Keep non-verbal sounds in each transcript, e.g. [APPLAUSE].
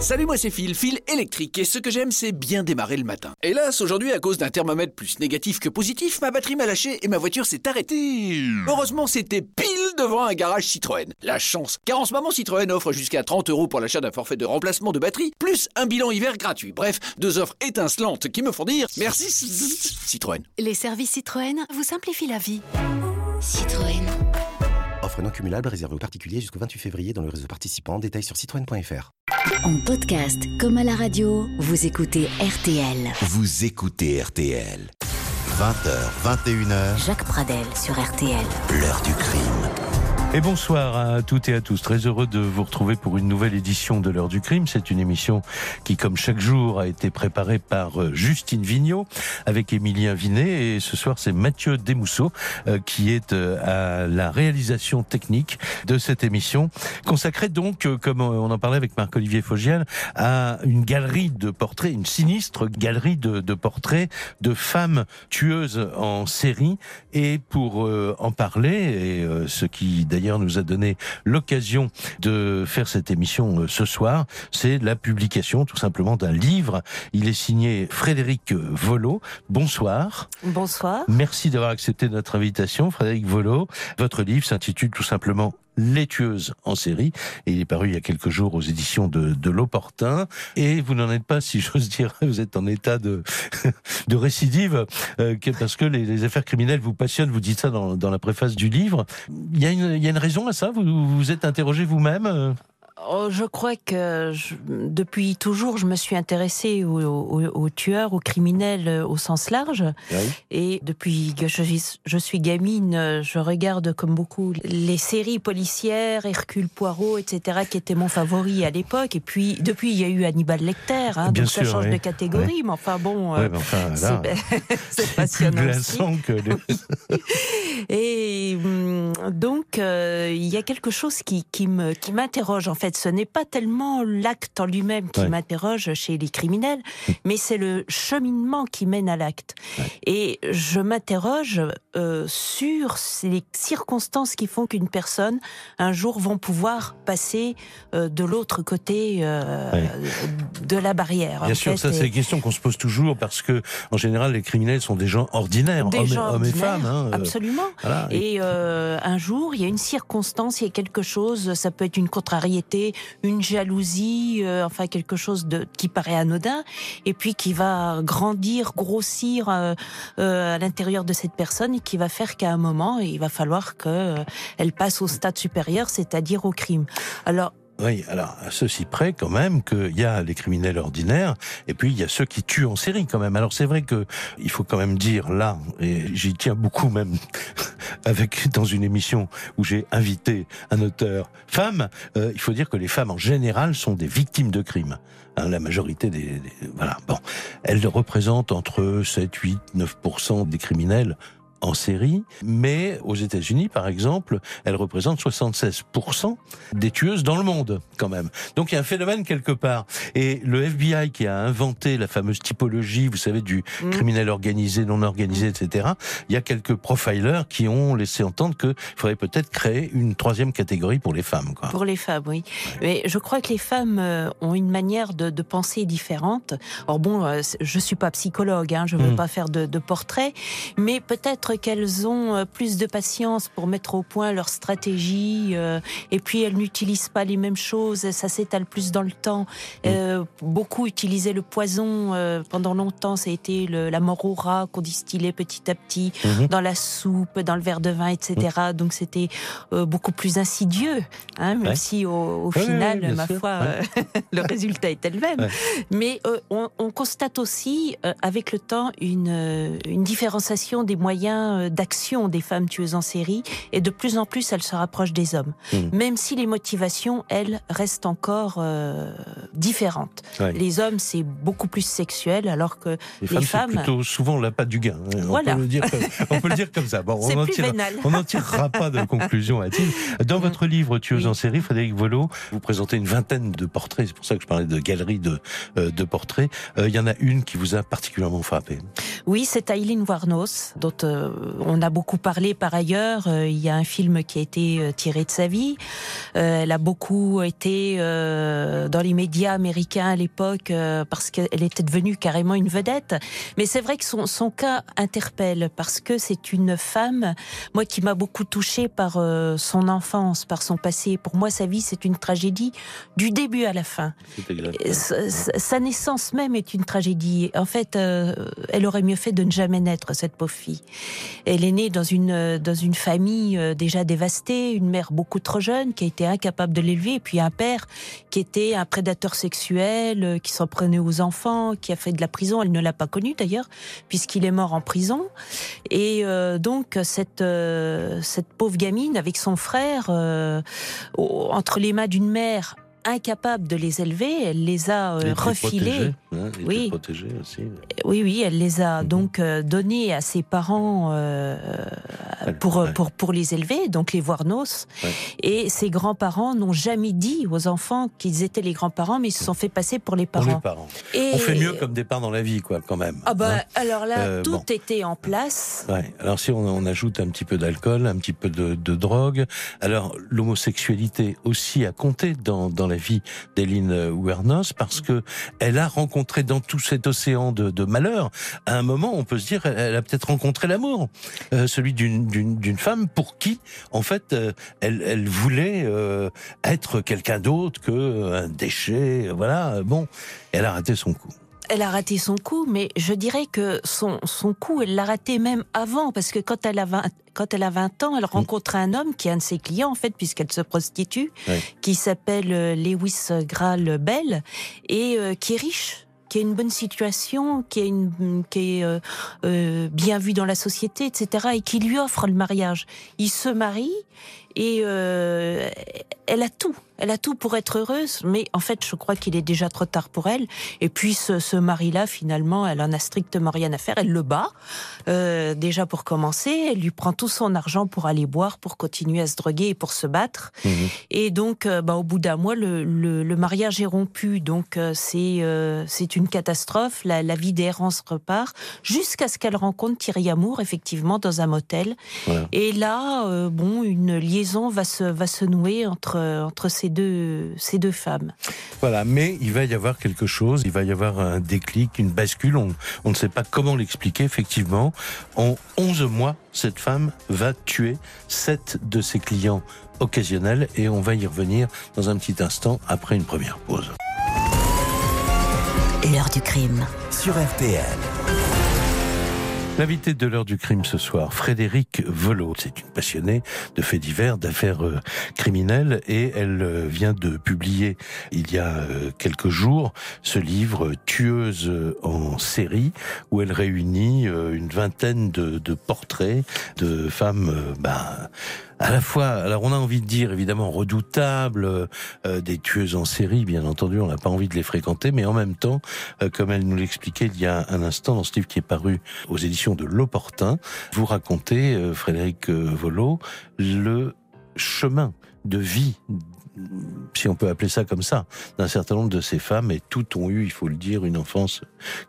Salut, moi c'est Phil, Phil électrique, et ce que j'aime c'est bien démarrer le matin. Hélas, aujourd'hui, à cause d'un thermomètre plus négatif que positif, ma batterie m'a lâché et ma voiture s'est arrêtée. Heureusement, c'était pile devant un garage Citroën. La chance, car en ce moment Citroën offre jusqu'à 30 euros pour l'achat d'un forfait de remplacement de batterie, plus un bilan hiver gratuit. Bref, deux offres étincelantes qui me font dire merci Citroën. Les services Citroën vous simplifient la vie. Citroën. Offre non cumulable réservée aux particuliers jusqu'au 28 février dans le réseau participant. Détails sur citroën.fr. En podcast comme à la radio, vous écoutez RTL. Vous écoutez RTL. 20h, 21h, Jacques Pradel sur RTL. l'heure du crime. Et bonsoir à toutes et à tous. Très heureux de vous retrouver pour une nouvelle édition de l'heure du crime. C'est une émission qui, comme chaque jour, a été préparée par euh, Justine Vignot avec Émilien Vinet. Et ce soir, c'est Mathieu Desmousseaux euh, qui est euh, à la réalisation technique de cette émission, consacrée donc, comme on en parlait avec Marc-Olivier Fogiel, à une galerie de portraits, une sinistre galerie de, de portraits de femmes tueuses en série. Et pour en parler, et ce qui nous a donné l'occasion de faire cette émission euh, ce soir, c'est la publication tout simplement d'un livre. Il est signé Frédéric Volo. Bonsoir. Bonsoir. Merci d'avoir accepté notre invitation, Frédéric Volo. Votre livre s'intitule tout simplement les tueuses en série. Et il est paru il y a quelques jours aux éditions de, de l'Opportun. Et vous n'en êtes pas si j'ose dire [LAUGHS] vous êtes en état de, [LAUGHS] de récidive euh, parce que les, les affaires criminelles vous passionnent vous dites ça dans, dans la préface du livre. Il y a une, il y a une raison à ça? Vous vous êtes interrogé vous-même euh? Je crois que je- depuis toujours, je me suis intéressée aux, aux- aux tueurs, aux criminels euh, au sens large. Et depuis que je, suis- je suis gamine, je regarde comme beaucoup les séries policières, Hercule Poirot, etc., qui étaient mon favori à l'époque. Et puis, depuis, il y a eu Hannibal Lecter. hein, Bien donc ça sûr, change oui. de catégorie. Mais enfin bon, euh, enfin [LAUGHS] c'est passionnant que les- Et hum, donc, euh, il y a quelque chose qui, qui me qui m'interroge. En fait, ce n'est pas tellement l'acte en lui-même qui Ouais. m'interroge chez les criminels, mais c'est le cheminement qui mène à l'acte. Et je m'interroge euh, sur les circonstances qui font qu'une personne, un jour, vont pouvoir passer euh, de l'autre côté euh, Ouais. de la barrière. Bien en sûr, fait. ça c'est des questions qu'on se pose toujours parce que en général les criminels sont des gens ordinaires, des hommes, et- gens hommes et ordinaires, femmes. hein, absolument. voilà. Et un jour, il y a une circonstance, il y a quelque chose, ça peut être une contrariété, une jalousie, enfin quelque chose de qui paraît anodin, et puis qui va grandir, grossir à l'intérieur de cette personne, qui va faire qu'à un moment, il va falloir que euh, passe au stade supérieur, c'est-à-dire au crime. Alors Oui, alors à ceci près quand même qu'il y a les criminels ordinaires et puis il y a ceux qui tuent en série quand même. Alors c'est vrai que il faut quand même dire là, et j'y tiens beaucoup même [LAUGHS] avec dans une émission où j'ai invité un auteur femme, euh, il faut dire que les femmes en général sont des victimes de crimes. Hein, la majorité des, des- voilà bon, elles représentent entre 7, 8, 9% des criminels en série, mais aux États-Unis, par exemple, elles représentent 76% des tueuses dans le monde, quand même. Donc il y a un phénomène quelque part. Et le FBI qui a inventé la fameuse typologie, vous savez, du Mm. criminel organisé, non organisé, etc., il y a quelques profilers qui ont laissé entendre qu'il faudrait peut-être créer une troisième catégorie pour les femmes. Quoi. Pour les femmes, oui. Mais je crois que les femmes euh, ont une manière de, de penser différente. Or bon, euh, je suis pas psychologue, hein, je veux Mm. pas faire de, de portrait, mais peut-être qu'elles ont euh, plus de patience pour mettre au point leur stratégie, euh, et puis elles n'utilisent pas les mêmes choses, ça s'étale plus dans le temps. Euh, beaucoup utilisaient le poison pendant longtemps, ça a été le, la mort au rat qu'on distillait petit à petit Mhm. dans la soupe, dans le verre de vin, etc. Donc c'était beaucoup plus insidieux, hein, même Ouais. si au, au Ouais, final, ouais, ma sûr, foi, [LAUGHS] le résultat est le même. Mais on, on constate aussi, avec le temps, une, une différenciation des moyens euh, d'action des femmes tueuses en série, et de plus en plus, elles se rapprochent des hommes. Mhm. Même si les motivations, elles, restent encore euh, différentes. Ouais. Les hommes, c'est beaucoup plus sexuel, alors que Les les femmes, femmes- plutôt souvent l'appât du gain. hein. On, Voilà. peut le dire comme, [LAUGHS] on peut le dire comme ça. Bon, on tirera- n'en tirera pas de conclusion a-t-il. Dans Mm. votre livre Tueuse Oui. en série, Frédéric Volo, vous présentez une vingtaine de portraits. C'est pour ça que je parlais de galerie de, euh, de portraits. Euh, Il y en a une qui vous a particulièrement frappé. Oui, c'est Aileen Warnos, dont euh, on a beaucoup parlé par ailleurs. Euh, il y a un film qui a été euh, tiré de sa vie. Euh, elle a beaucoup été euh, dans les médias américains à l'époque euh, parce qu'elle était devenue carrément une vedette. Mais c'est vrai que son, son cas interpelle parce que c'est une femme, moi qui m'a beaucoup touchée par euh, son enfance, par son passé. Pour moi, sa vie, c'est une tragédie du début à la fin. Sa, sa, naissance même est une tragédie. En fait, euh, elle aurait mieux fait de ne jamais naître cette pauvre fille. Elle est née dans une dans une famille déjà dévastée, une mère beaucoup trop jeune qui a été incapable de l'élever, et puis un père qui était un prédateur sexuel, euh, qui s'en prenait aux enfants, qui a fait de la prison. Elle ne l'a pas connu d'ailleurs, puisqu'il est mort en prison. Et euh, donc cette euh, cette pauvre gamine avec son frère entre les mains d'une mère incapable de les élever, elle les a euh, refilés. Hein, oui. Aussi. oui, oui, elle les a mhm. donc euh, donnés à ses parents euh, pour, pour, pour les élever, donc les Voirnos. Et ses grands-parents n'ont jamais dit aux enfants qu'ils étaient les grands-parents, mais ils se sont fait passer pour les parents. les parents. Et... On fait mieux comme départ dans la vie, quoi, quand même. Ah bah, hein. alors là, tout était en place. Ouais. Alors si on, on, ajoute un petit peu d'alcool, un petit peu de, de drogue, alors l'homosexualité aussi a compté dans, dans la vie d'Eline Wernos parce que elle a rencontré dans tout cet océan de, de malheur, à un moment, on peut se dire, elle a peut-être rencontré l'amour, euh, celui d'une femme pour qui, en fait, euh, elle, elle, voulait euh, être quelqu'un d'autre que un déchet, voilà. Bon, elle a raté son coup elle a raté son coup, mais je dirais que son, son coup, elle l'a raté même avant, parce que quand elle a 20, quand elle a 20 ans, elle mm. rencontre un homme qui est un de ses clients, en fait, puisqu'elle se prostitue, qui s'appelle Lewis Graal Bell, et euh, qui est riche qui a une bonne situation, qui est, euh, euh, bien vu dans la société, etc., et qui lui offre le mariage. Il se marie et euh, elle a tout. Elle a tout pour être heureuse, mais en fait, je crois qu'il est déjà trop tard pour elle. Et puis, ce, ce mari-là, finalement, elle en a strictement rien à faire. Elle le bat, euh, déjà pour commencer. Elle lui prend tout son argent pour aller boire, pour continuer à se droguer et pour se battre. Mmh. Et donc, euh, bah, au bout d'un mois, le, le, le, mariage est rompu. Donc, euh, c'est c'est une catastrophe. La, la vie d'errance repart jusqu'à ce qu'elle rencontre Thierry Amour, effectivement, dans un motel. Et là, bon, une liaison va se va se nouer entre entre ces deux, ces deux femmes. Voilà, mais il va y avoir quelque chose, il va y avoir un déclic, une bascule, on, on ne sait pas comment l'expliquer, effectivement. En 11 mois, cette femme va tuer sept de ses clients occasionnels et on va y revenir dans un petit instant après une première pause. L'heure du crime. Sur RTL. L'invité de l'heure du crime ce soir, Frédéric Velot. C'est une passionnée de faits divers, d'affaires euh, criminelles et elle euh, vient de publier il y a euh, quelques jours ce livre Tueuse en série où elle réunit une vingtaine de, de portraits de femmes bah, à la fois, alors on a envie de dire évidemment redoutables, euh, des tueuses en série, bien entendu, on n'a pas envie de les fréquenter, mais en même temps, euh, comme elle nous l'expliquait il y a un instant dans ce livre qui est paru aux éditions de L'Opportun, vous racontez, euh, Frédéric Volo, le chemin de vie si on peut appeler ça comme ça, d'un certain nombre de ces femmes, et toutes ont eu, il faut le dire, une enfance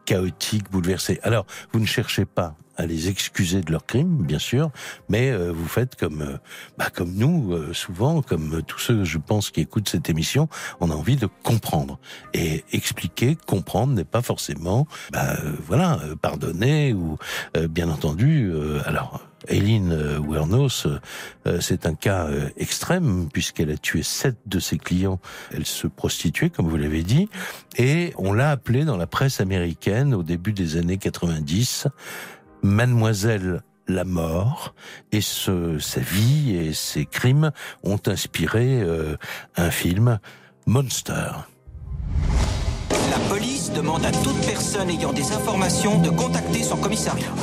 chaotique, bouleversée. Alors, vous ne cherchez pas à les excuser de leurs crimes, bien sûr, mais euh, vous faites comme, euh, bah, comme nous, euh, souvent, comme tous ceux, je pense, qui écoutent cette émission, on a envie de comprendre. Et expliquer, comprendre n'est pas forcément, bah, voilà, pardonner ou, bien entendu, alors Eileen euh, Wernos, euh, c'est un cas euh, extrême puisqu'elle a tué sept de ses clients. Elle se prostituait, comme vous l'avez dit, et on l'a appelée dans la presse américaine au début des années 90, Mademoiselle la mort et ce, sa vie et ses crimes ont inspiré un film, Monster. La police demande à toute personne ayant des informations de contacter son commissariat.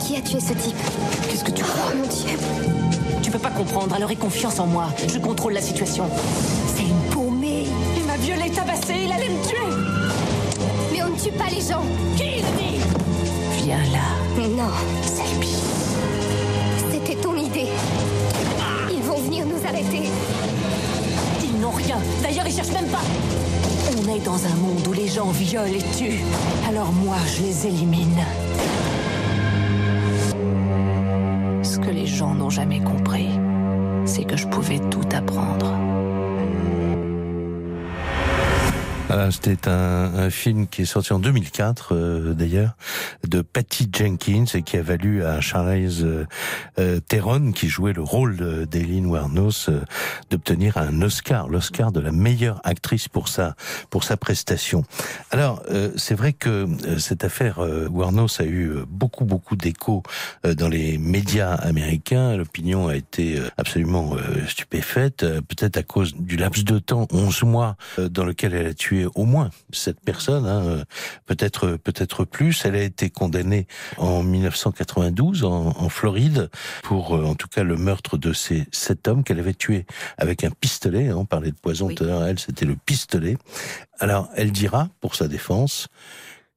Qui a tué ce type? Qu'est-ce que tu crois? Oh mon dieu Tu peux pas comprendre, alors aie confiance en moi. Je contrôle la situation. C'est une paumée Il m'a violée, tabassée, il allait me tuer Mais on ne tue pas les gens Qui l'a dit? Viens là. Mais non Selby. C'était ton idée. Ils vont venir nous arrêter. Ils n'ont rien. D'ailleurs, ils cherchent même pas. On est dans un monde où les gens violent et tuent. Alors moi, je les élimine. que les gens n'ont jamais compris, c'est que je pouvais tout apprendre. Voilà, C'était un, un film qui est sorti en 2004 euh, d'ailleurs de Patty Jenkins et qui a valu à Charlize euh, euh, Theron qui jouait le rôle de- d'Eileen Warnos euh, d'obtenir un Oscar, l'Oscar de la meilleure actrice pour sa pour sa prestation. Alors euh, c'est vrai que euh, cette affaire Warnos a eu beaucoup beaucoup d'écho dans les médias américains. L'opinion a été absolument stupéfaite, peut-être à cause du laps de temps, 11 mois, dans lequel elle a tué au moins cette personne, hein, euh, peut-être peut-être plus. Elle a été condamnée en 1992 en, en Floride pour, euh, en tout cas, le meurtre de ces sept hommes qu'elle avait tués avec un pistolet. on parlait de poison Oui. tout à l'heure, elle, c'était le pistolet. Alors, elle dira, pour sa défense,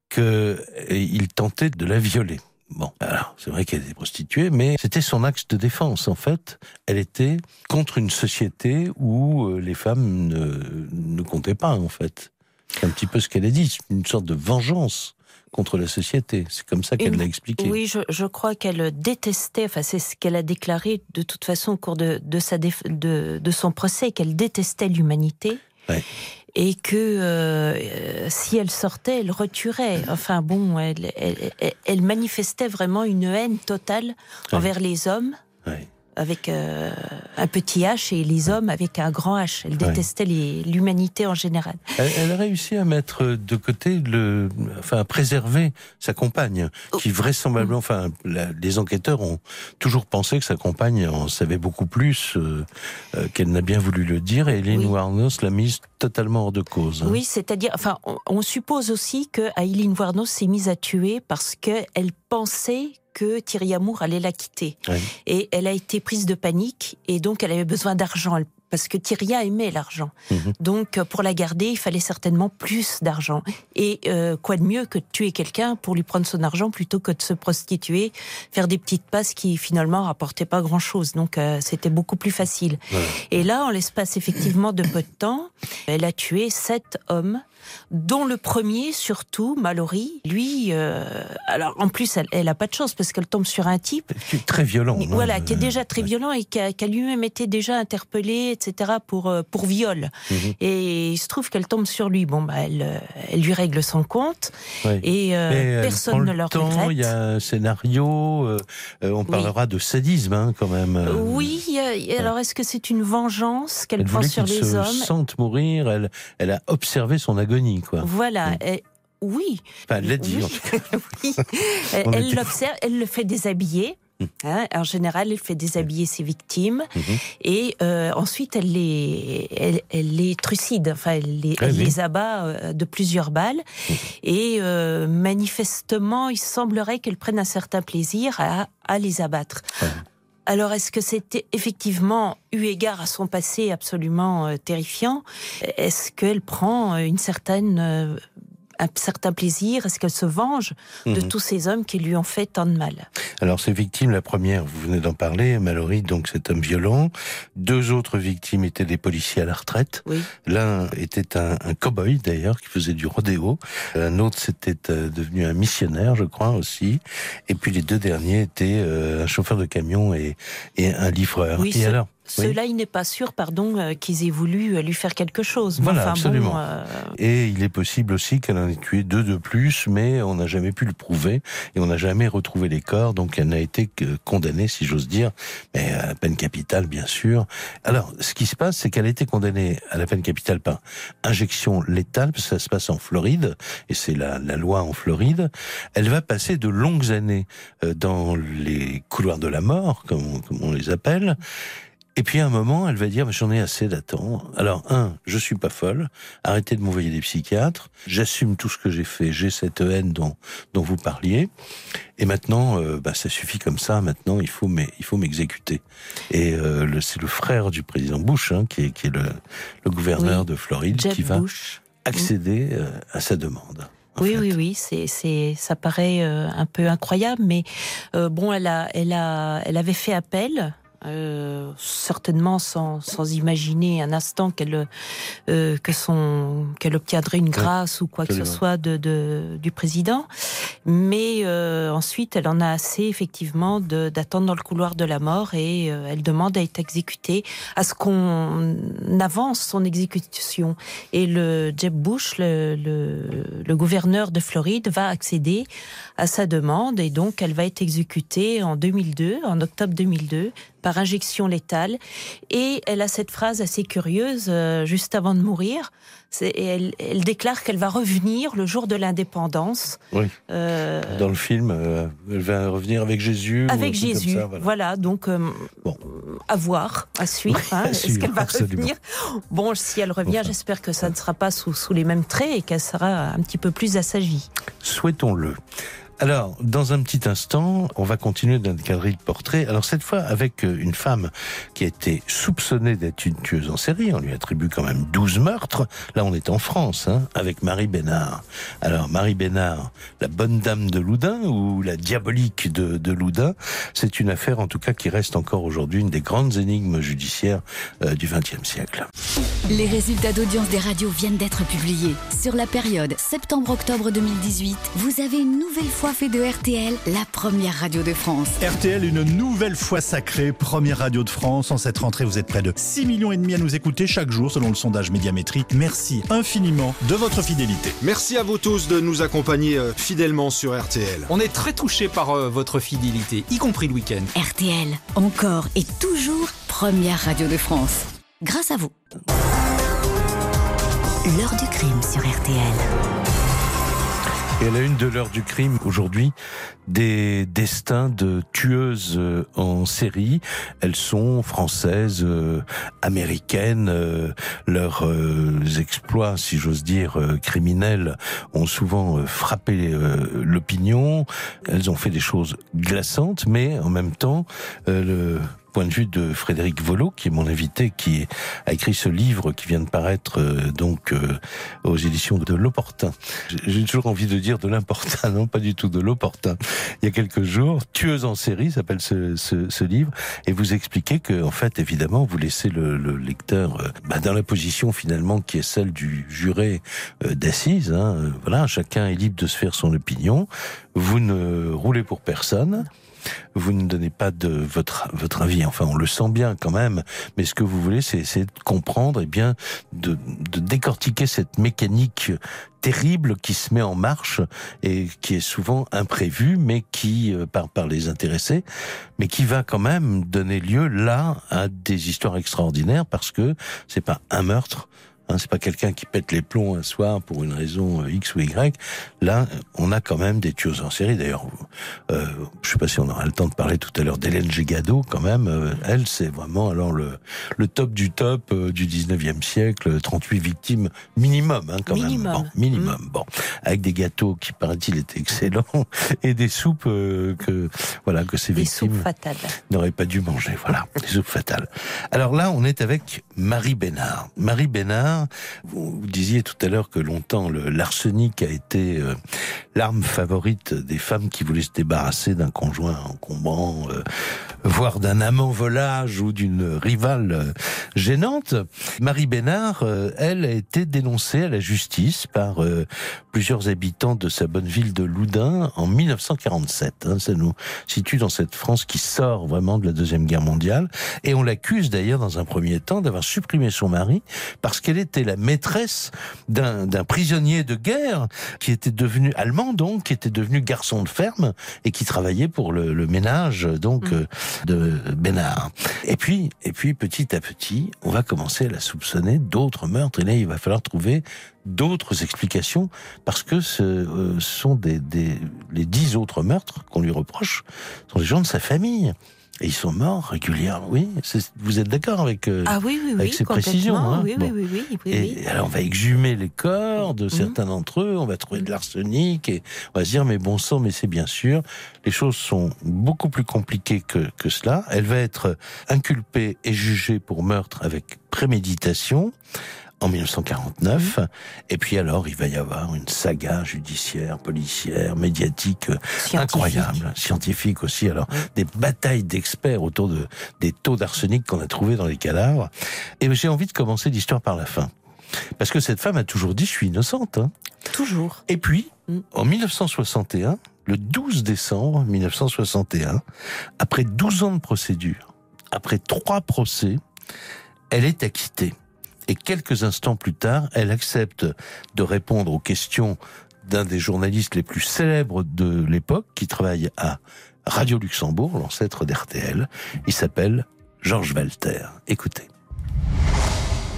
qu'il tentait de la violer. Bon, alors, c'est vrai qu'elle était prostituée, mais c'était son axe de défense, en fait. Elle était contre une société où euh, les femmes ne, ne comptaient pas, en fait. C'est un petit peu ce qu'elle a dit, une sorte de vengeance contre la société. C'est comme ça qu'elle l'a expliqué. Oui, je, je crois qu'elle détestait, enfin c'est ce qu'elle a déclaré de toute façon au cours de, de, sa déf- de, de son procès, qu'elle détestait l'humanité. Ouais. Et que euh, si elle sortait, elle retuerait. Enfin bon, elle, elle, elle- elle manifestait vraiment une haine totale Ouais. envers les hommes Ouais. avec euh, un petit H et les hommes avec un grand H. Elle détestait l'humanité en général. Elle, elle a réussi à mettre de côté le, enfin, à préserver sa compagne, qui vraisemblablement, enfin, la- les enquêteurs ont toujours pensé que sa compagne en savait beaucoup plus euh, euh, qu'elle n'a bien voulu le dire, et Eileen Oui. Warnos l'a mise totalement hors de cause. hein. Oui, c'est-à-dire, enfin, on, on suppose aussi que Aileen Warnos s'est mise à tuer parce qu'elle pensait que Thierry Amour allait la quitter. Et elle a été prise de panique et donc elle avait besoin d'argent. Elle- Parce que Thierry aimait l'argent. Mhm. Donc, euh, pour la garder, il fallait certainement plus d'argent. Et euh, quoi de mieux que de tuer quelqu'un pour lui prendre son argent plutôt que de se prostituer, faire des petites passes qui finalement rapportaient pas grand-chose. Donc, euh, c'était beaucoup plus facile. Voilà. Et là, en l'espace effectivement de peu de temps, elle a tué sept hommes, dont le premier, surtout, Mallory, lui, euh, alors en plus, elle, elle a pas de chance parce qu'elle tombe sur un type, Qui est très violent. hein. voilà, qui est déjà très Ouais. violent et qui a, lui-même été déjà interpellé, etc., pour, euh, pour viol. Mhm. Et il se trouve qu'elle tombe sur lui. Bon, bah, elle, euh, elle lui règle son compte et euh, elle personne ne le leur temps, regrette. Il y a un scénario. euh, euh, on parlera de sadisme hein, quand même. euh. Oui, alors est-ce que c'est une vengeance qu'elle Elle prend sur les se hommes? sente mourir. Elle, elle a observé son agonie, quoi. Voilà. Mm. et- oui, Enfin, elle l'a dit. Oui. en tout cas. [LAUGHS] oui. [LAUGHS] Elle était- l'observe, elle le fait déshabiller. Hein, en général, elle fait déshabiller ses victimes Mhm. et euh, ensuite elle les, elle, elle les trucide, enfin elle les, Ah elle oui. les abat euh, de plusieurs balles. Mhm. Et euh, manifestement, il semblerait qu'elle prenne un certain plaisir à, à les abattre. Alors, est-ce que c'était effectivement, eu égard à son passé absolument euh, terrifiant, est-ce qu'elle prend euh, une certaine, euh, un certain plaisir Est-ce qu'elle se venge de Mhm. tous ces hommes qui lui ont fait tant de mal Alors, ces victimes, la première, vous venez d'en parler, Mallory, donc cet homme violent. Deux autres victimes étaient des policiers à la retraite. Oui. L'un était un, un cow-boy, d'ailleurs, qui faisait du rodéo. Un autre, c'était euh, devenu un missionnaire, je crois, aussi. Et puis les deux derniers étaient euh, un chauffeur de camion et, et un livreur. Oui, et ce- alors oui. Cela, il n'est pas sûr, pardon, euh, qu'ils aient voulu euh, lui faire quelque chose. Voilà, enfin, absolument. Bon, euh, Et il est possible aussi qu'elle en ait tué deux de plus, mais on n'a jamais pu le prouver et on n'a jamais retrouvé les corps, donc elle n'a été que condamnée, si j'ose dire, mais à la peine capitale, bien sûr. Alors, ce qui se passe, c'est qu'elle a été condamnée à la peine capitale par injection létale, parce que ça se passe en Floride, et c'est la, la loi en Floride. Elle va passer de longues années dans les couloirs de la mort, comme on, comme on les appelle. Et puis à un moment, elle va dire, j'en ai assez d'attendre. Alors, un, je suis pas folle. Arrêtez de m'envoyer des psychiatres. J'assume tout ce que j'ai fait. J'ai cette haine dont, dont vous parliez. Et maintenant, euh, bah, ça suffit comme ça. Maintenant, il faut m'e- il faut m'exécuter. Et euh, c'est le frère du président Bush, hein, qui est, qui est le, le gouverneur Oui. de Floride, qui va Bush. accéder euh, à sa demande. Oui, fait. oui, oui, c'est, ça paraît euh, un peu incroyable, mais euh, bon, elle a, elle a, elle avait fait appel euh, certainement sans, sans imaginer un instant qu'elle euh, que son qu'elle obtiendrait une grâce ou quoi que ce soit de, de, du président. Mais euh, ensuite, elle en a assez effectivement d'attendre dans le couloir de la mort et euh, elle demande à être exécutée, à ce qu'on avance son exécution. Et le Jeb Bush, le, le, le gouverneur de Floride, va accéder à sa demande et donc elle va être exécutée en 2002, en octobre 2002, par injection létale. Et elle a cette phrase assez curieuse euh, juste avant de mourir. Elle, elle, déclare qu'elle va revenir le jour de l'indépendance. Oui. Euh, Dans le film, euh, elle va revenir avec Jésus. Avec Jésus. Ça, voilà. voilà. donc euh, bon. à voir, à suivre. [LAUGHS] Hein. Est-ce qu'elle va absolument. revenir Bon, si elle revient, enfin. j'espère que ça ne sera pas sous, sous les mêmes traits et qu'elle sera un petit peu plus assagie. Souhaitons-le. Alors, dans un petit instant, on va continuer dans une galerie de portraits. Alors, cette fois, avec euh, une femme qui a été soupçonnée d'être une tueuse en série. On lui attribue quand même 12 meurtres. Là, on est en France, hein, avec Marie Bénard. Alors, Marie Bénard, la bonne dame de Loudun ou la diabolique de, de Loudun, c'est une affaire, en tout cas, qui reste encore aujourd'hui une des grandes énigmes judiciaires euh, du XXe siècle. Les résultats d'audience des radios viennent d'être publiés. Sur la période septembre-octobre 2018, vous avez une nouvelle fois fait de RTL la première radio de France. RTL, une nouvelle fois sacrée, première radio de France. En cette rentrée, vous êtes près de 6 millions et demi à nous écouter chaque jour selon le sondage médiamétrique. Merci infiniment de votre fidélité. Merci à vous tous de nous accompagner fidèlement sur RTL. On est très touchés par euh, votre fidélité, y compris le week-end. RTL, encore et toujours première radio de France. Grâce à vous. L'heure du crime sur RTL. Et à la une de l'heure du crime aujourd'hui, des destins de tueuses euh, en série. Elles sont françaises, euh, américaines. Euh, leurs euh, exploits, si j'ose dire, criminels ont souvent frappé l'opinion. Elles ont fait des choses glaçantes, mais en même temps, le point de vue de Frédéric Volo, qui est mon invité, qui a écrit ce livre qui vient de paraître euh, donc euh, aux éditions de l'Opportun. J'ai toujours envie de dire de l'important, [LAUGHS] non pas du tout de l'Opportun. Il y a quelques jours, Tueuse en série s'appelle ce, ce, ce, livre, et vous expliquez que en fait, évidemment, vous laissez le, le lecteur euh, bah, dans la position finalement qui est celle du juré euh, d'assises. Hein, voilà, chacun est libre de se faire son opinion. Vous ne roulez pour personne vous ne donnez pas de votre votre avis. Enfin, on le sent bien quand même. Mais ce que vous voulez, c'est essayer de comprendre et bien de, de décortiquer cette mécanique terrible qui se met en marche et qui est souvent imprévue, mais qui par par les intéressés, mais qui va quand même donner lieu là à des histoires extraordinaires parce que c'est pas un meurtre, Hein, c'est pas quelqu'un qui pète les plombs un soir pour une raison X ou Y. Là, on a quand même des tueuses en série. D'ailleurs, euh, je sais pas si on aura le temps de parler tout à l'heure d'Hélène Gégado, quand même. Euh, elle, c'est vraiment alors le, le top du top euh, du 19e siècle. 38 victimes minimum, hein, quand minimum. même. Bon, minimum. Mmh. Bon, avec des gâteaux qui paraît-il étaient excellents [LAUGHS] et des soupes euh, que voilà que ces des victimes n'auraient pas dû manger. Voilà, des soupes fatales. Alors là, on est avec Marie Bénard. Marie Bénard vous, disiez tout à l'heure que longtemps l'arsenic a été euh, l'arme favorite des femmes qui voulaient se débarrasser d'un conjoint encombrant, euh, voire d'un amant volage ou d'une rivale euh, gênante. Marie Bénard, euh, elle, a été dénoncée à la justice par plusieurs habitants de sa bonne ville de Loudun en 1947. Hein, ça nous situe dans cette France qui sort vraiment de la Deuxième Guerre mondiale. Et on l'accuse d'ailleurs dans un premier temps d'avoir supprimé son mari parce qu'elle était la maîtresse d'un prisonnier de guerre qui était devenu allemand donc, qui était devenu garçon de ferme et qui travaillait pour le, le ménage donc mmh. de Bénard. Et puis, et puis petit à petit, on va commencer à la soupçonner d'autres meurtres. Et là, il va falloir trouver d'autres explications parce que ce, euh, sont des, des, les dix autres meurtres qu'on lui reproche sont des gens de sa famille. Et ils sont morts régulièrement, oui. Vous êtes d'accord avec, euh, ah oui, oui, avec ces précisions hein oui, bon. oui, oui, oui, Et alors on va exhumer les corps de mmh. certains d'entre eux, on va trouver de l'arsenic et on va se dire mais bon sang, mais c'est bien sûr. Les choses sont beaucoup plus compliquées que, que cela. Elle va être inculpée et jugée pour meurtre avec préméditation en 1949. Et puis alors, il va y avoir une saga judiciaire, policière, médiatique euh, incroyable, scientifique aussi. Alors, des batailles d'experts autour de des taux d'arsenic qu'on a trouvés dans les cadavres. Et j'ai envie de commencer l'histoire par la fin. Parce que cette femme a toujours dit, je suis innocente. Hein. Toujours. Et puis, en 1961, le 12 décembre 1961, après 12 ans de procédure, après trois procès, elle est acquittée. Et quelques instants plus tard, elle accepte de répondre aux questions d'un des journalistes les plus célèbres de l'époque, qui travaille à Radio Luxembourg, l'ancêtre d'RTL. Il s'appelle Georges Walter. Écoutez.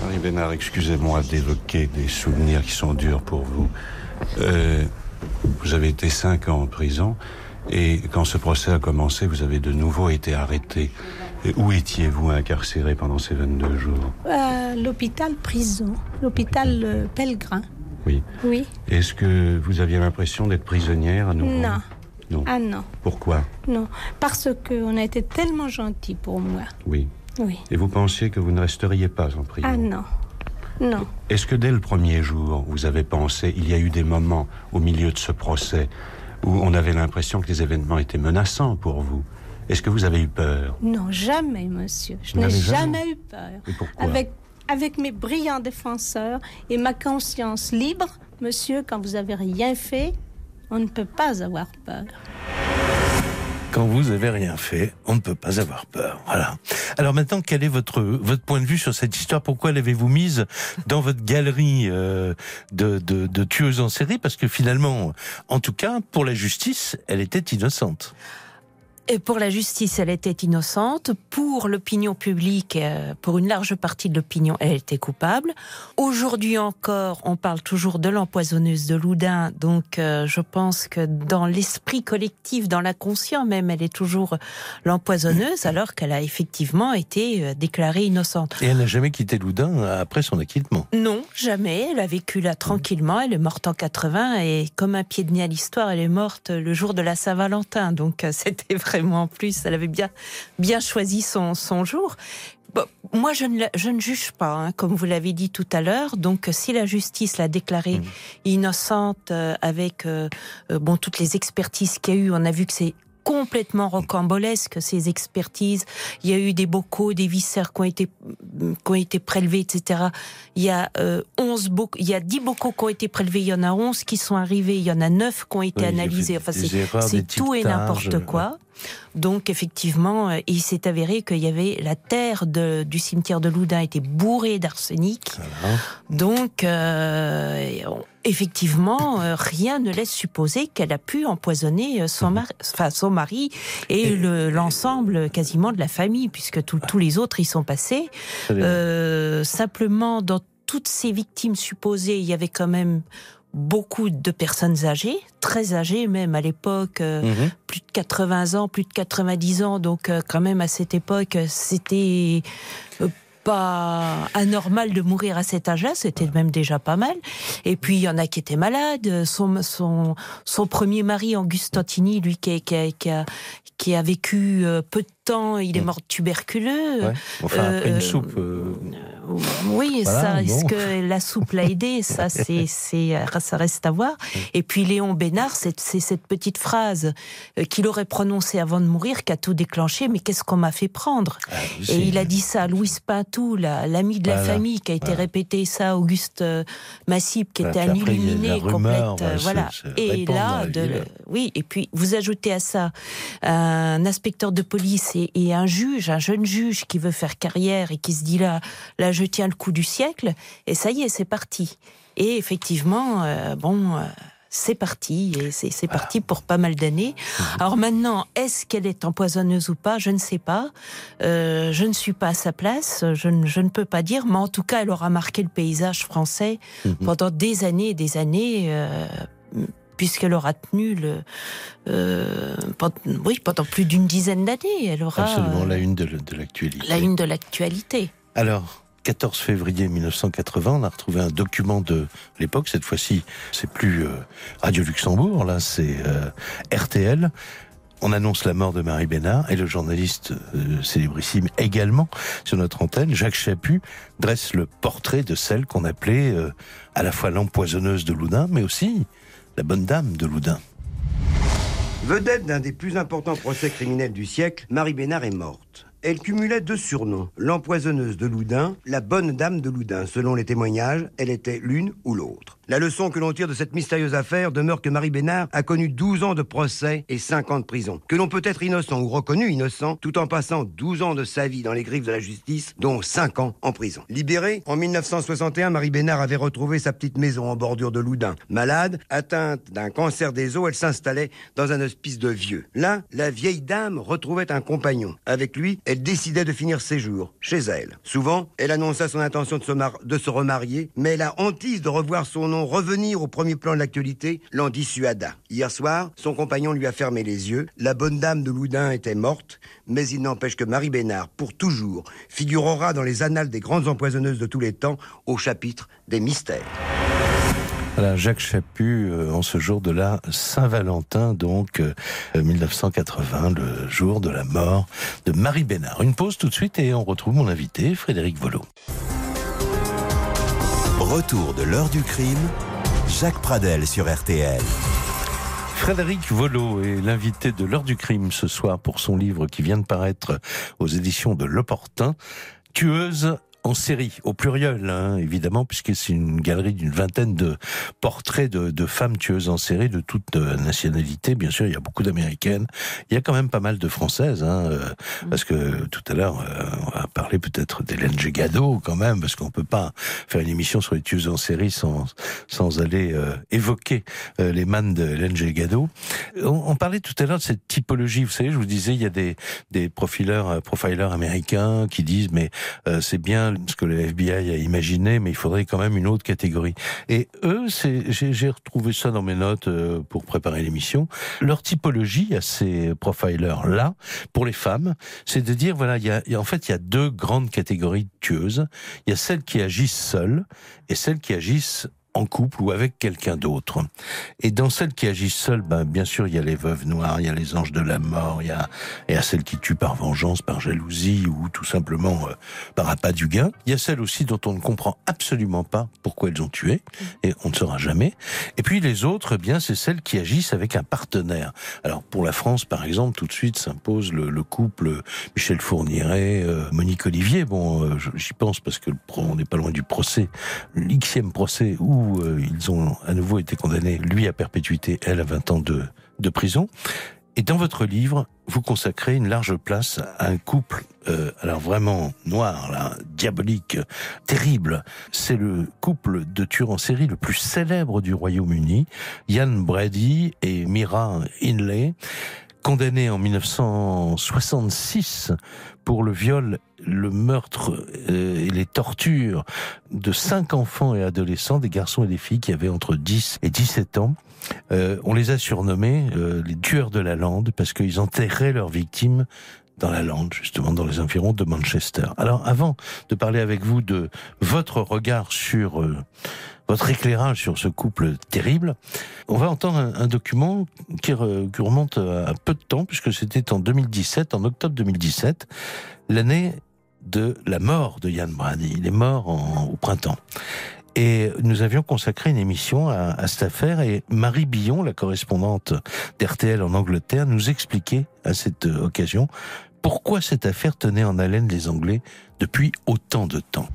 Marie Bénard, excusez-moi d'évoquer des souvenirs qui sont durs pour vous. Euh, vous avez été cinq ans en prison et quand ce procès a commencé, vous avez de nouveau été arrêté. Et où étiez-vous incarcéré pendant ces 22 jours À l'hôpital prison, l'hôpital euh, Pellegrin. Oui. Oui. Est-ce que vous aviez l'impression d'être prisonnière à nouveau? Non. Non. Ah non. Pourquoi? Non. Parce qu'on a été tellement gentil pour moi. Oui. Oui. Et vous pensiez que vous ne resteriez pas en prison? Ah non. Non. Est-ce que dès le premier jour, vous avez pensé, il y a eu des moments au milieu de ce procès où on avait l'impression que les événements étaient menaçants pour vous? Est-ce que vous avez eu peur Non, jamais, monsieur. Je n'ai jamais, jamais eu peur. Et pourquoi Avec, avec mes brillants défenseurs et ma conscience libre, monsieur, quand vous avez rien fait, on ne peut pas avoir peur. Quand vous avez rien fait, on ne peut pas avoir peur. Voilà. Alors maintenant, quel est votre votre point de vue sur cette histoire? Pourquoi l'avez-vous mise dans votre galerie euh, de, de, de tueuses en série? Parce que finalement, en tout cas, pour la justice, elle était innocente. Et pour la justice, elle était innocente. Pour l'opinion publique, euh, pour une large partie de l'opinion, elle était coupable. Aujourd'hui encore, on parle toujours de l'empoisonneuse de Loudun. Donc, euh, je pense que dans l'esprit collectif, dans la conscience même, elle est toujours l'empoisonneuse, alors qu'elle a effectivement été euh, déclarée innocente. Et elle n'a jamais quitté Loudun après son acquittement. Non, jamais. Elle a vécu là tranquillement. Elle est morte en 80 et comme un pied de nez à l'histoire, elle est morte le jour de la Saint-Valentin. Donc, [LAUGHS] c'était vraiment en plus. Elle avait bien, bien choisi son, son jour. Bon, moi, je ne, je ne juge pas, hein, comme vous l'avez dit tout à l'heure. Donc, si la justice l'a déclarée innocente euh, avec euh, euh, bon toutes les expertises qu'il y a eu, on a vu que c'est complètement rocambolesque ces expertises. Il y a eu des bocaux, des viscères qui ont été qui ont été prélevés, etc. Il y a euh, 11 bocaux, il y a 10 bocaux qui ont été prélevés, il y en a 11 qui sont arrivés, il y en a 9 qui ont été Oui, analysés. Enfin, c'est tout et n'importe quoi. Donc effectivement, euh, il s'est avéré qu'il y avait la terre de- du cimetière de Loudun était bourrée d'arsenic. Donc euh, effectivement, euh, rien ne laisse supposer qu'elle a pu empoisonner euh, son mari, enfin son mari et le- l'ensemble quasiment de la famille, puisque tous- tous les autres y sont passés. Euh, simplement, dans toutes ces victimes supposées, il y avait quand même beaucoup de personnes âgées, très âgées même à l'époque, euh, Mhm. plus de 80 ans, plus de 90 ans, donc euh, quand même à cette époque, c'était euh, pas anormal de mourir à cet âge-là, c'était même déjà pas mal. Et puis il y en a qui étaient malades. Son son son premier mari, Auguste Tantini, lui qui a, qui a, qui a, qui a vécu peu de il est mort tuberculeux. Ouais. Enfin, après Euh, une soupe. euh, oui, Voilà, ça, bon. est-ce que la soupe l'a aidé? Ça, [LAUGHS] c'est, c'est, ça reste à voir. Et puis Léon Bénard, c'est, c'est cette petite phrase euh, qu'il aurait prononcée avant de mourir qui a tout déclenché. Mais qu'est-ce qu'on m'a fait prendre? Si. Et il a dit ça à Louis Pintou, la- l'ami de la Voilà, famille, qui a été voilà. répété ça à Auguste euh, Massip, qui était un après, illuminé complète. euh, se- voilà. se Et là, de, oui, et puis vous ajoutez à ça un inspecteur de police et, et un juge, un jeune juge qui veut faire carrière et qui se dit là, là je tiens le coup du siècle, et ça y est, c'est parti. Et effectivement, euh, bon. euh, c'est parti, et c'est c'est parti pour pas mal d'années. Alors maintenant, est-ce qu'elle est empoisonneuse ou pas? Je ne sais pas. Euh, je ne suis pas à sa place, je ne, je ne peux pas dire, mais en tout cas, elle aura marqué le paysage français pendant des années et des années. Euh, puisqu'elle aura tenu le, euh, pendant, oui, pendant plus d'une dizaine d'années. Elle aura Absolument, euh, la une de, de l'actualité. la une de l'actualité. Alors, 14 février 1980, on a retrouvé un document de l'époque. Cette fois-ci, c'est plus euh, Radio Luxembourg, là, c'est euh, RTL. on annonce la mort de Marie Bénard et le journaliste euh, célébrissime également sur notre antenne, Jacques Chaput, dresse le portrait de celle qu'on appelait euh, à la fois l'empoisonneuse de Loudun, mais aussi la bonne dame de Loudun. Vedette d'un des plus importants procès criminels du siècle, Marie Bénard est morte. Elle cumulait deux surnoms, l'empoisonneuse de Loudun, la bonne dame de Loudun. Selon les témoignages, elle était l'une ou l'autre. La leçon que l'on tire de cette mystérieuse affaire demeure que Marie Bénard a connu 12 ans de procès et 5 ans de prison. Que l'on peut être innocent ou reconnu innocent tout en passant 12 ans de sa vie dans les griffes de la justice, dont 5 ans en prison. Libérée, en 1961, Marie Bénard avait retrouvé sa petite maison en bordure de Loudun. Malade, atteinte d'un cancer des os, elle s'installait dans un hospice de vieux. Là, la vieille dame retrouvait un compagnon. Avec lui, elle décidait de finir ses jours chez elle. Souvent, elle annonça son intention de se, de remarier, mais la hantise de revoir son nom revenir au premier plan de l'actualité l'en dissuada. Hier soir, son compagnon lui a fermé les yeux. La bonne dame de Loudun était morte, mais il n'empêche que Marie Bénard, pour toujours, figurera dans les annales des grandes empoisonneuses de tous les temps au chapitre des mystères. Voilà, Jacques Chaput, euh, en ce jour de la Saint-Valentin, donc 1980, euh, le jour de la mort de Marie Bénard. Une pause tout de suite et on retrouve mon invité, Frédéric Volo. Retour de l'heure du crime, Jacques Pradel sur RTL. Frédéric Volo est l'invité de l'heure du crime ce soir pour son livre qui vient de paraître aux éditions de L'Opportun, Tueuse en série, au pluriel, hein, évidemment, puisque c'est une galerie d'une vingtaine de portraits de, de, femmes tueuses en série de toutes euh, nationalités. Bien sûr, il y a beaucoup d'américaines. Il y a quand même pas mal de françaises, hein, euh, mm. parce que tout à l'heure, euh, on va parler peut-être d'Hélène Gégado, quand même, parce qu'on peut pas faire une émission sur les tueuses en série sans, sans aller évoquer les mannes d'Hélène Gégado. On, on, parlait tout à l'heure de cette typologie. Vous savez, je vous disais, il y a des, des profileurs, profilers américains qui disent, mais c'est bien ce que le FBI a imaginé, mais il faudrait quand même une autre catégorie. Et eux, j'ai retrouvé ça dans mes notes euh, pour préparer l'émission. Leur typologie à ces profilers-là, pour les femmes, c'est de dire, voilà, il y a, en fait, il y a deux grandes catégories de tueuses. Il y a celles qui agissent seules et celles qui agissent en couple ou avec quelqu'un d'autre. Et dans celles qui agissent seules, ben, bien sûr, il y a les veuves noires, il y a les anges de la mort, il y a, il y a celles qui tuent par vengeance, par jalousie ou tout simplement euh, par appât du gain. Il y a celles aussi dont on ne comprend absolument pas pourquoi elles ont tué et on ne saura jamais. Et puis les autres, eh bien, c'est celles qui agissent avec un partenaire. Alors pour la France, par exemple, tout de suite s'impose le, le, couple Michel Fourniret, euh, Monique Olivier. Bon, euh, j'y pense parce que on n'est pas loin du procès, l'xième procès où euh, ils ont à nouveau été condamnés, lui à perpétuité, elle à 20 ans de, prison. Et dans votre livre, vous consacrez une large place à un couple, euh, alors vraiment noir, diabolique, terrible. C'est le couple de tueurs en série le plus célèbre du Royaume-Uni, Ian Brady et Mira Inley condamnés en 1966 pour le viol, le meurtre euh, et les tortures de cinq enfants et adolescents, des garçons et des filles qui avaient entre 10 et 17 ans. Euh, on les a surnommés euh, les tueurs de la lande parce qu'ils enterraient leurs victimes dans la lande, justement, dans les environs de Manchester. Alors, avant de parler avec vous de votre regard sur votre éclairage sur ce couple terrible. On va entendre un, document qui, remonte à peu de temps, puisque c'était en 2017, en octobre 2017, l'année de la mort de Yann Brady. Il est mort au printemps. Et nous avions consacré une émission à, cette affaire et Marie Billon, la correspondante d'RTL en Angleterre, nous expliquait à cette occasion pourquoi cette affaire tenait en haleine les Anglais depuis autant de temps.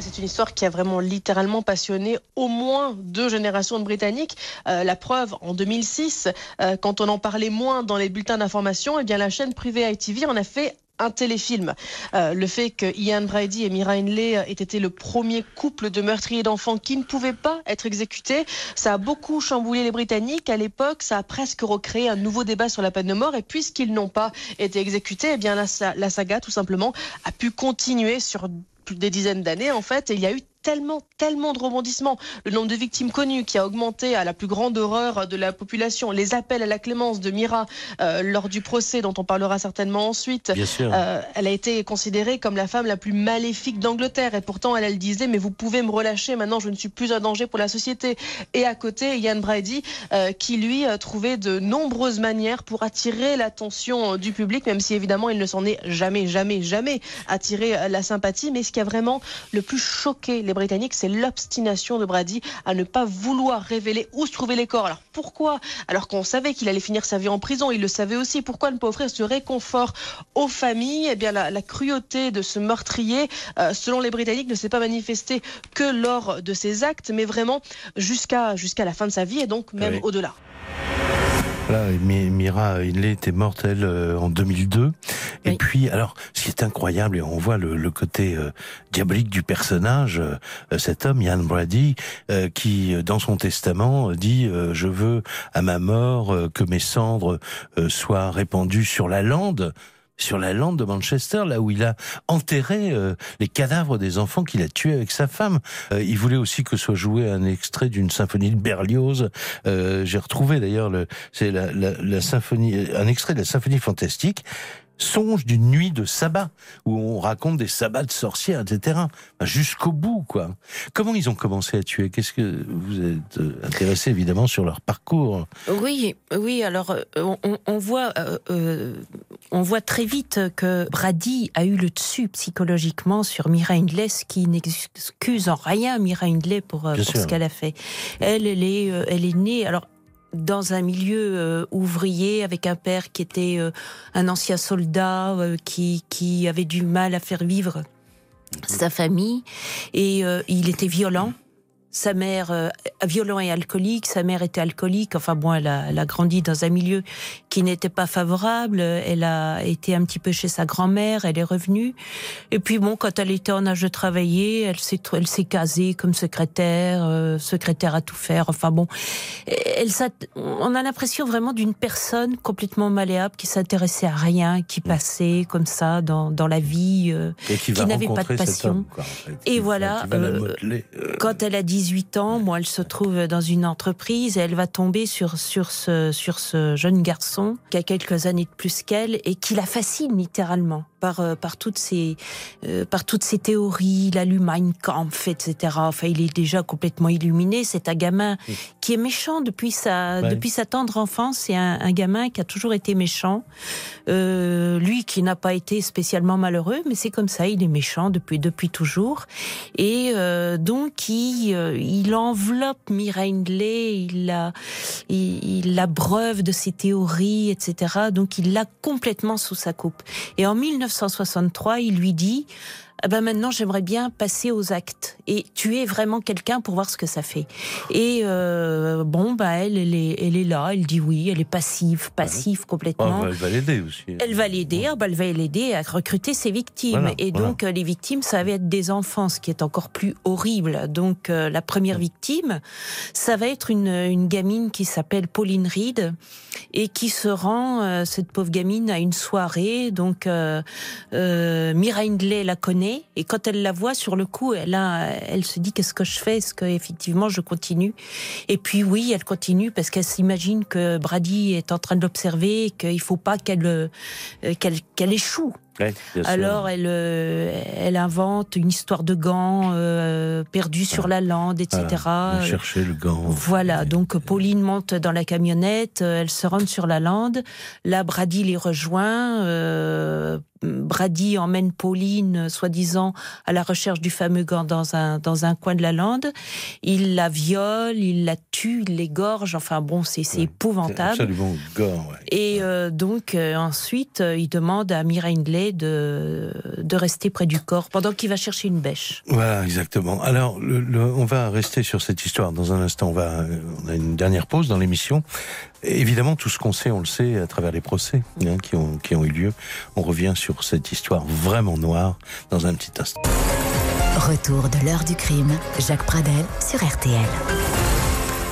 C'est une histoire qui a vraiment littéralement passionné au moins deux générations de Britanniques. Euh, la preuve, en 2006, euh, quand on en parlait moins dans les bulletins d'information, eh bien la chaîne privée ITV en a fait un téléfilm. Euh, le fait que Ian Brady et Mira Inley aient été le premier couple de meurtriers d'enfants qui ne pouvaient pas être exécutés, ça a beaucoup chamboulé les Britanniques. À l'époque, ça a presque recréé un nouveau débat sur la peine de mort. Et puisqu'ils n'ont pas été exécutés, eh bien la, saga, tout simplement, a pu continuer sur des dizaines d'années en fait. Il y a eu tellement, tellement de rebondissements. Le nombre de victimes connues qui a augmenté à la plus grande horreur de la population, les appels à la clémence de Mira euh, lors du procès dont on parlera certainement ensuite. Bien sûr. Euh, elle a été considérée comme la femme la plus maléfique d'Angleterre et pourtant elle, elle disait mais vous pouvez me relâcher maintenant je ne suis plus un danger pour la société. Et à côté Ian Brady euh, qui lui a trouvé de nombreuses manières pour attirer l'attention du public même si évidemment il ne s'en est jamais jamais jamais attiré la sympathie mais ce qui a vraiment le plus choqué les Britanniques c'est l'obstination de Brady à ne pas vouloir révéler où se trouvaient les corps. Alors pourquoi? Alors qu'on savait qu'il allait finir sa vie en prison, il le savait aussi. Pourquoi ne pas offrir ce réconfort aux familles? Eh bien, la, la cruauté de ce meurtrier, euh, selon les Britanniques, ne s'est pas manifestée que lors de ses actes, mais vraiment jusqu'à jusqu'à la fin de sa vie et donc même Oui. au-delà. Voilà, Mira Hindley était morte, elle, euh, en 2002. Et puis, alors, ce qui est incroyable, et on voit le, le côté euh, diabolique du personnage, euh, euh, cet homme, Ian Brady, euh, qui, euh, dans son testament, dit euh, Je veux, à ma mort, euh, que mes cendres euh, soient répandues sur la lande » sur la lande de Manchester, là où il a enterré euh, les cadavres des enfants qu'il a tués avec sa femme. Euh, il voulait aussi que soit joué un extrait d'une symphonie de Berlioz. Euh, J'ai retrouvé d'ailleurs le, c'est la, la, la symphonie, un extrait de la symphonie fantastique. Songe d'une nuit de sabbat où on raconte des sabbats de sorcières, etc. Jusqu'au bout, quoi. Comment ils ont commencé à tuer? Qu'est-ce que vous êtes euh, intéressé évidemment sur leur parcours? Oui, oui. Alors, euh, on, voit, euh, on voit très vite que Brady a eu le dessus psychologiquement sur Mira Hindley, ce qui n'excuse en rien Mira Hindley pour, pour ce qu'elle a fait. Elle, elle est, elle est née. Alors. Dans un milieu euh, ouvrier, avec un père qui était euh, un ancien soldat, euh, qui, qui avait du mal à faire vivre sa famille, et euh, il était violent. Sa mère, euh, violent et alcoolique, sa mère était alcoolique. Enfin bon, elle a, elle a grandi dans un milieu qui n'était pas favorable. Elle a été un petit peu chez sa grand-mère, elle est revenue. Et puis bon, quand elle était en âge de travailler, elle s'est, elle s'est casée comme secrétaire, euh, secrétaire à tout faire. Enfin bon, elle, on a l'impression vraiment d'une personne complètement malléable qui s'intéressait à rien, qui passait comme ça dans, dans la vie, euh, Et qui va n'avait pas de passion. homme, quoi, en fait, Et qui- voilà. euh, modeler. quand elle a 18 ans, moi, elle se trouve dans une entreprise et elle va tomber sur, sur, ce, sur ce jeune garçon qui a quelques années de plus qu'elle et qui la fascine littéralement par, euh, par, toutes, ces, euh, par toutes ces théories, lu Mein Kampf, etc. Enfin, il est déjà complètement illuminé. C'est un gamin qui est méchant depuis sa, Ouais. depuis sa tendre enfance. C'est un, un gamin qui a toujours été méchant. Euh, lui qui n'a pas été spécialement malheureux, mais c'est comme ça, il est méchant depuis, depuis toujours. Et euh, donc, il, il enveloppe Mira Hindley, il la, il, il la breuve de ses théories, etc. Donc, il l'a complètement sous sa coupe. Et en 1963, il lui dit ah ben maintenant j'aimerais bien passer aux actes et tuer vraiment quelqu'un pour voir ce que ça fait. Et euh, bon bah elle elle est, elle est là, elle dit oui, elle est passive, passive complètement. Oh, elle va l'aider aussi. Elle va l'aider, ah bah, elle va l'aider à recruter ses victimes. Voilà, et donc, euh, les victimes, ça va être des enfants, ce qui est encore plus horrible. Donc, euh, la première victime, ça va être une, une gamine qui s'appelle Pauline Reed et qui se rend, euh, cette pauvre gamine, à une soirée. Donc, euh, Mira Hindley la connaît et quand elle la voit sur le coup, elle, a, elle se dit qu'est-ce que je fais? Est-ce que effectivement je continue? Et puis oui, elle continue parce qu'elle s'imagine que Brady est en train de l'observer, et qu'il faut pas qu'elle euh, qu'elle qu'elle échoue. Ouais. Alors elle euh, elle invente une histoire de gants euh, perdus sur la lande, etc. Voilà, cherchez le gant. Voilà, donc Pauline monte dans la camionnette, euh, elle se rend sur la lande. Là, Brady les rejoint. euh, Brady emmène Pauline, euh, soi-disant, à la recherche du fameux gant dans un, dans un coin de la lande. Il la viole, il la tue, il l'égorge. Enfin bon, c'est c'est épouvantable. Absolument gore, ouais. Et euh, donc euh, ensuite, euh, il demande à Mira Hindley de, de rester près du corps pendant qu'il va chercher une bêche. Voilà, exactement. Alors, on va rester sur cette histoire dans un instant. On va, on a une dernière pause dans l'émission. Évidemment, tout ce qu'on sait, on le sait à travers les procès hein, qui ont eu lieu. On revient sur cette histoire vraiment noire dans un petit instant. Retour de l'heure du crime, Jacques Pradel sur RTL.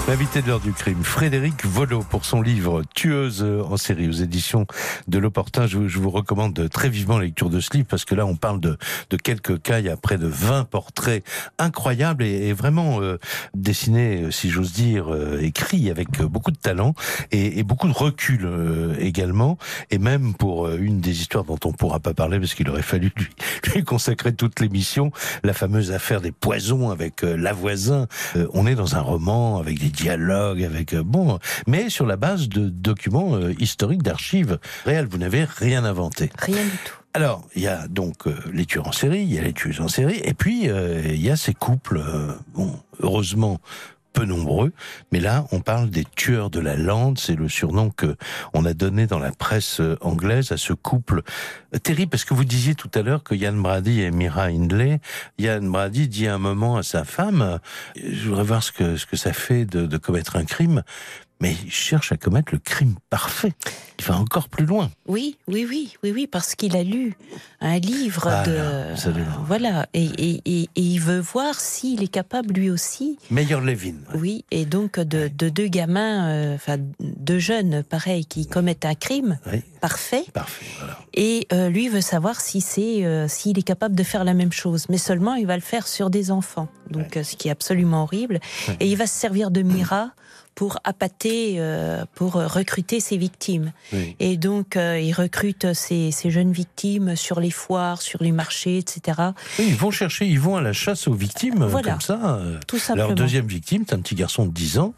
L'invité de l'heure du crime, Frédéric Volo, pour son livre Tueuse en série aux éditions de l'Opportun. Je, vous recommande très vivement la lecture de ce livre parce que là, on parle de, de quelques cas. Il y a près de 20 portraits incroyables et, et vraiment euh, dessinés, si j'ose dire, euh, écrits avec beaucoup de talent et, et beaucoup de recul euh, également. Et même pour euh, une des histoires dont on pourra pas parler parce qu'il aurait fallu lui, [LAUGHS] lui consacrer toute l'émission, la fameuse affaire des poisons avec euh, la voisin. on est dans un roman avec des dialogue avec euh, bon, mais sur la base de documents euh, historiques, d'archives réelles. Vous n'avez rien inventé. Rien du tout. Alors, il y a donc euh, les tueurs en série, il y a les tueuses en série, et puis euh, il y a ces couples, euh, bon, heureusement peu nombreux, mais là on parle des tueurs de la lande, c'est le surnom que on a donné dans la presse euh, anglaise à ce couple. Euh, terrible parce que vous disiez tout à l'heure que Yann Brady et Mira Hindley, Yann Brady dit un moment à sa femme, euh, je voudrais voir ce que ce que ça fait de, de commettre un crime, mais il cherche à commettre le crime parfait. Il va encore plus loin. Oui, oui, oui, oui, oui, parce qu'il a lu un livre Ah, de, là, voilà, et, et, et, et il veut voir s'il est capable lui aussi. Meilleur Levin. Oui, et donc de, de deux gamins, euh, enfin deux jeunes, pareil, qui commettent un crime parfait. Parfait, voilà. Et euh, lui veut savoir si c'est, euh, s'il est capable de faire la même chose, mais seulement il va le faire sur des enfants, donc ce qui est absolument horrible. Et il va se servir de Mira pour appâter, euh, pour recruter ses victimes. Oui. Et donc euh, il recrute ces, ces jeunes victimes sur les foires, sur les marchés, etc. Oui, ils vont chercher, ils vont à la chasse aux victimes, euh, Voilà. comme ça. euh. Tout simplement. Leur deuxième victime, c'est un petit garçon de 10 ans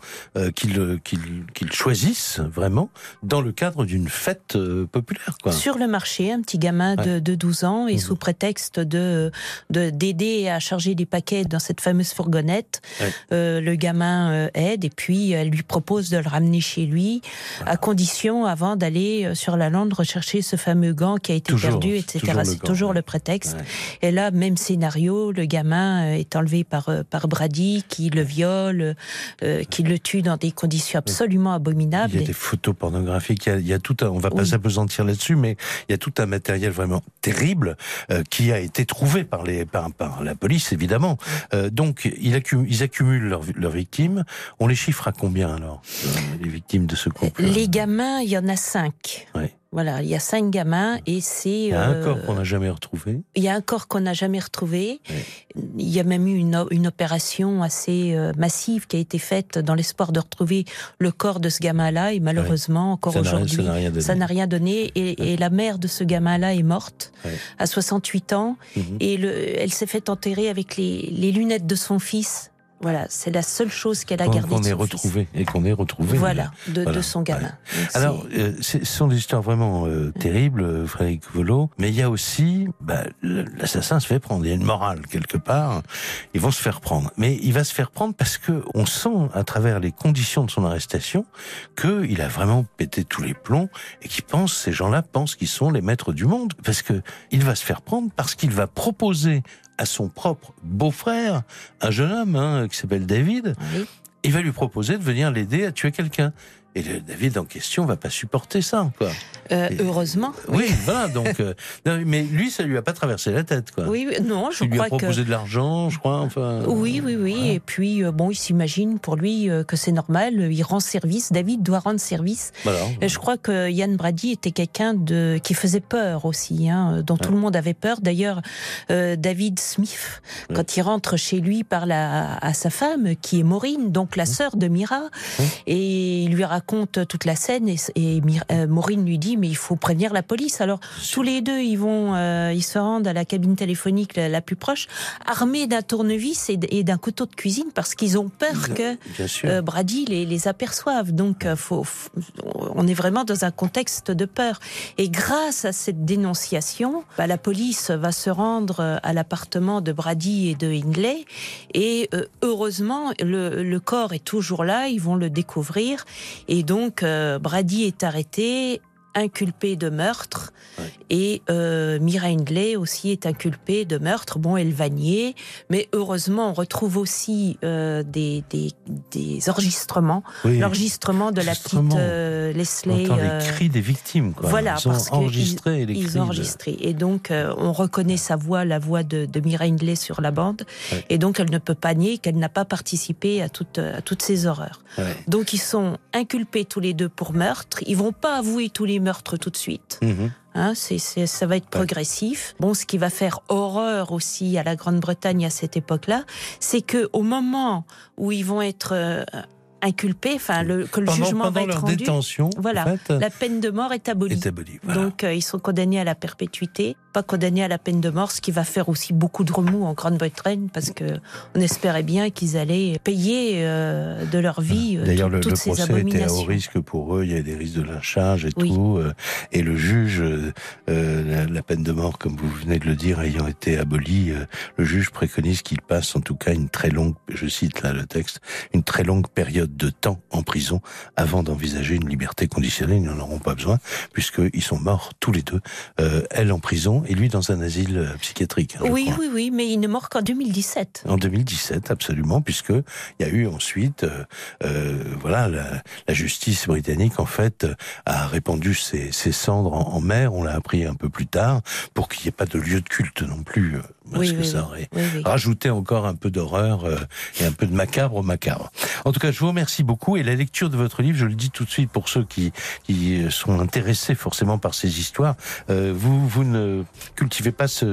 qu'ils choisissent vraiment dans le cadre d'une fête populaire. Quoi. Sur le marché, un petit gamin de, Ouais. de 12 ans, et sous prétexte de de- d'aider à charger des paquets dans cette fameuse fourgonnette, Ouais. le gamin aide et puis elle lui propose de le ramener chez lui, à condition, avant d'aller euh, sur la lande, rechercher ce fameux gant qui a été Toujours, perdu, c'est etc. toujours le C'est toujours ouais. le prétexte. Ouais. Et là, même scénario, le gamin euh, est enlevé par, euh, par Brady, qui le viole, euh, qui le tue dans des conditions absolument abominables. Il y a des photos pornographiques, il y a, il y a tout un, on va pas Oui. s'apesantir là-dessus, mais il y a tout un matériel vraiment terrible euh, qui a été trouvé par les par, par la police évidemment. Euh, donc ils accumulent leurs leurs victimes. On les chiffre à combien? Alors euh, les victimes de ce couple Les gamins, il y en a cinq. Ouais. Voilà, il y a cinq gamins et c'est. Il y a un euh, corps qu'on n'a jamais retrouvé. Il y a un corps qu'on n'a jamais retrouvé. Il y a même eu une, opération assez euh, massive qui a été faite dans l'espoir de retrouver le corps de ce gamin-là. Et malheureusement, encore Ça n'a- aujourd'hui, ça n'a rien rien donné. Et, et la mère de ce gamin-là est morte Ouais. à 68 ans. Mhm. Et le, elle s'est fait enterrer avec les, les lunettes de son fils. Voilà, c'est la seule chose qu'elle a gardée qu'on ait fils. retrouvé et qu'on ait retrouvé. Voilà, de, Voilà, de son gamin. Alors, euh, ce sont des histoires vraiment euh, terribles, euh, Frédéric Volo, mais il y a aussi, bah, l'assassin se fait prendre. Il y a une morale quelque part. Ils vont se faire prendre, mais il va se faire prendre parce que on sent à travers les conditions de son arrestation que il a vraiment pété tous les plombs et qu'ils pensent, ces gens-là pensent qu'ils sont les maîtres du monde parce que il va se faire prendre parce qu'il va proposer à son propre beau-frère, un jeune homme hein, qui s'appelle David, Oui. il va lui proposer de venir l'aider à tuer quelqu'un. Et le David en question va pas supporter ça, quoi. Euh, heureusement. Oui, [LAUGHS] voilà. Donc, euh, non, mais lui, ça lui a pas traversé la tête, quoi. Oui, oui, non, je il lui a crois que. proposé de l'argent, je crois. Enfin. Oui, oui, oui. Et puis, euh, bon, il s'imagine pour lui euh, que c'est normal. Il rend service. David doit rendre service. Voilà. Et je crois que Yann Brady était quelqu'un de qui faisait peur aussi, hein, dont tout le monde avait peur. D'ailleurs, euh, David Smith, quand il rentre chez lui, parle à, à sa femme, qui est Maureen, donc la sœur de Mira, et il lui raconte toute la scène. Et, euh, Maureen lui dit, mais il faut prévenir la police. Alors tous les deux, ils vont, euh, ils se rendent à la cabine téléphonique la, la plus proche, armés d'un tournevis et, d'un couteau de cuisine, parce qu'ils ont peur que euh, Brady les, les aperçoive. Donc, faut, faut- on est vraiment dans un contexte de peur. Et grâce à cette dénonciation, bah, la police va se rendre euh, à l'appartement de Brady et de Hindley. Et euh, heureusement, le, corps est toujours là. Ils vont le découvrir. Et donc, euh, Brady est arrêté inculpée de meurtre et euh, Mira Hindley aussi est inculpée de meurtre. Bon, elle va nier, mais heureusement, on retrouve aussi euh, des, des, des enregistrements, Oui. l'enregistrement de la petite euh, Leslie. entend euh, les cris des victimes. Quoi. voilà, ils ont parce enregistré qu'ils les ils cris. ont de- enregistré. Et donc, euh, on reconnaît sa voix, la voix de, de Mira Hindley sur la bande. Ouais. Et donc, elle ne peut pas nier qu'elle n'a pas participé à, toutes à toutes ces horreurs. Ouais. Donc, ils sont inculpés tous les deux pour meurtre. Ils vont pas avouer tous les meurtres tout de suite. Mhm. Hein, ça va être progressif. Bon, ce qui va faire horreur aussi à la Grande-Bretagne à cette époque-là, c'est que au moment où ils vont être euh, inculpés, enfin le, que le Pendant- jugement pendant va être leur rendu, détention, voilà, en fait, la peine de mort est abolie. est abolie, voilà. Donc euh, ils sont condamnés à la perpétuité, pas condamnés à la peine de mort, ce qui va faire aussi beaucoup de remous en Grande-Bretagne parce que on espérait bien qu'ils allaient payer euh, de leur vie euh, D'ailleurs, le, procès était à haut risque pour eux. Il y avait des risques de lynchage et Oui. tout. euh, et le juge, euh, euh, la, la peine de mort, comme vous venez de le dire, ayant été abolie, euh, le juge préconise qu'il passe en tout cas une très longue, je cite là le texte, une très longue période de temps en prison avant d'envisager une liberté conditionnelle. Ils n'en auront pas besoin puisqu'ils sont morts tous les deux. Euh, elle en prison et lui dans un asile euh, psychiatrique. hein, Oui, oui, oui, mais il ne mort qu'en 2017. En 2017, absolument, puisque il y a eu ensuite, euh, euh, voilà, la, la justice britannique en fait a répandu ses, ses cendres en, en mer. On l'a appris un peu plus tard pour qu'il n'y ait pas de lieu de culte non plus, parce Oui, que oui, ça aurait Oui, rajouté encore un peu d'horreur euh, et un peu de macabre au macabre. En tout cas, je vous remercie beaucoup et la lecture de votre livre, je le dis tout de suite pour ceux qui, qui sont intéressés forcément par ces histoires, euh, vous vous ne cultivez pas ce,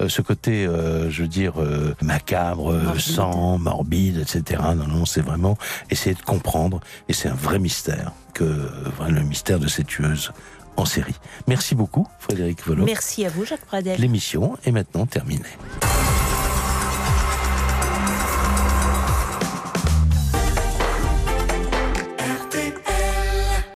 euh, ce côté, euh, je veux dire, euh, macabre, euh, sang, morbide, etc. Non, non, c'est vraiment essayer de comprendre et c'est un vrai mystère que euh, le mystère de ces tueuses en série. Merci beaucoup, Frédéric Volo. Merci à vous, Jacques Pradel. L'émission est maintenant terminée.